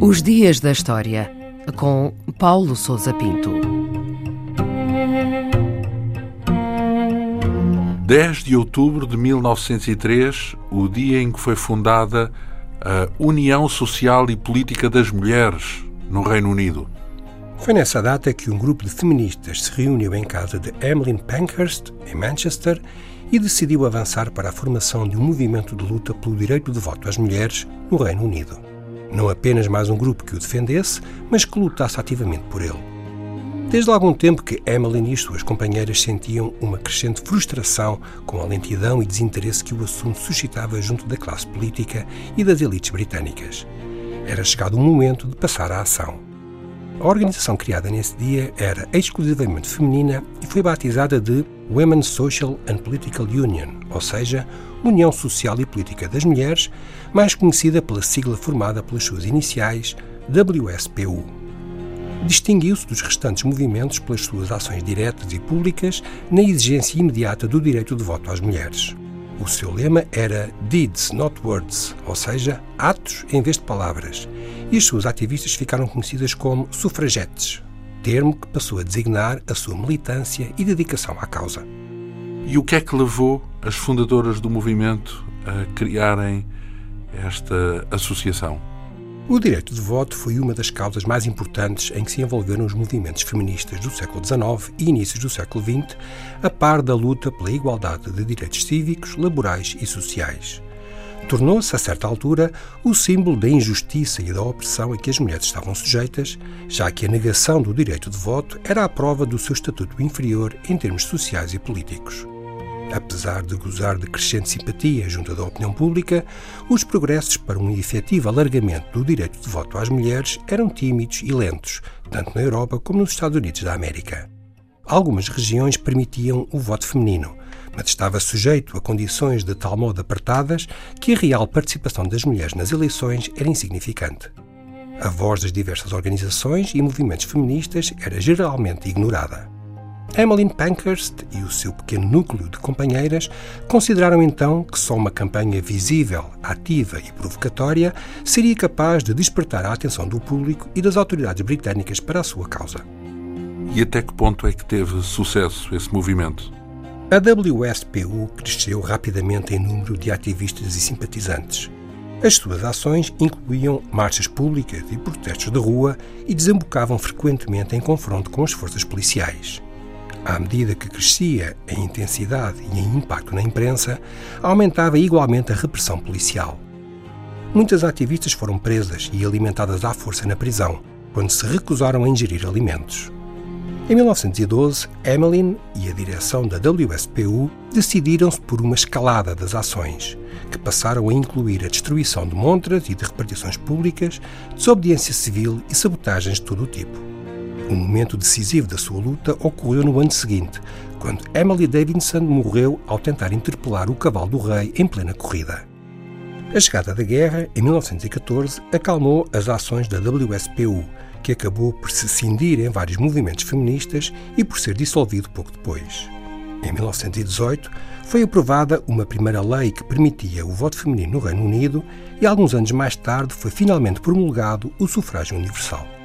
Os Dias da História, com Paulo Souza Pinto. 10 de outubro de 1903, o dia em que foi fundada a União Social e Política das Mulheres no Reino Unido. Foi nessa data que um grupo de feministas se reuniu em casa de Emmeline Pankhurst, em Manchester, e decidiu avançar para a formação de um movimento de luta pelo direito de voto às mulheres no Reino Unido. Não apenas mais um grupo que o defendesse, mas que lutasse ativamente por ele. Desde algum tempo que Emmeline e suas companheiras sentiam uma crescente frustração com a lentidão e desinteresse que o assunto suscitava junto da classe política e das elites britânicas. Era chegado o momento de passar à ação. A organização criada nesse dia era exclusivamente feminina e foi batizada de Women's Social and Political Union, ou seja, União Social e Política das Mulheres, mais conhecida pela sigla formada pelas suas iniciais WSPU. Distinguiu-se dos restantes movimentos pelas suas ações diretas e públicas na exigência imediata do direito de voto às mulheres. O seu lema era Deeds, not words, ou seja, atos em vez de palavras, e as suas ativistas ficaram conhecidas como sufragetes, termo que passou a designar a sua militância e dedicação à causa. E o que é que levou as fundadoras do movimento a criarem esta associação? O direito de voto foi uma das causas mais importantes em que se envolveram os movimentos feministas do século XIX e inícios do século XX, a par da luta pela igualdade de direitos cívicos, laborais e sociais. Tornou-se, a certa altura, o símbolo da injustiça e da opressão a que as mulheres estavam sujeitas, já que a negação do direito de voto era a prova do seu estatuto inferior em termos sociais e políticos. Apesar de gozar de crescente simpatia junto da opinião pública, os progressos para um efetivo alargamento do direito de voto às mulheres eram tímidos e lentos, tanto na Europa como nos Estados Unidos da América. Algumas regiões permitiam o voto feminino, mas estava sujeito a condições de tal modo apertadas que a real participação das mulheres nas eleições era insignificante. A voz das diversas organizações e movimentos feministas era geralmente ignorada. Emmeline Pankhurst e o seu pequeno núcleo de companheiras consideraram então que só uma campanha visível, ativa e provocatória seria capaz de despertar a atenção do público e das autoridades britânicas para a sua causa. E até que ponto é que teve sucesso esse movimento? A WSPU cresceu rapidamente em número de ativistas e simpatizantes. As suas ações incluíam marchas públicas e protestos de rua e desembocavam frequentemente em confronto com as forças policiais. À medida que crescia a intensidade e em impacto na imprensa, aumentava igualmente a repressão policial. Muitas ativistas foram presas e alimentadas à força na prisão, quando se recusaram a ingerir alimentos. Em 1912, Emmeline e a direção da WSPU decidiram-se por uma escalada das ações, que passaram a incluir a destruição de montras e de repartições públicas, desobediência civil e sabotagens de todo o tipo. O momento decisivo da sua luta ocorreu no ano seguinte, quando Emily Davidson morreu ao tentar interpelar o cavalo do rei em plena corrida. A chegada da guerra, em 1914, acalmou as ações da WSPU, que acabou por se cindir em vários movimentos feministas e por ser dissolvido pouco depois. Em 1918, foi aprovada uma primeira lei que permitia o voto feminino no Reino Unido e alguns anos mais tarde foi finalmente promulgado o sufrágio universal.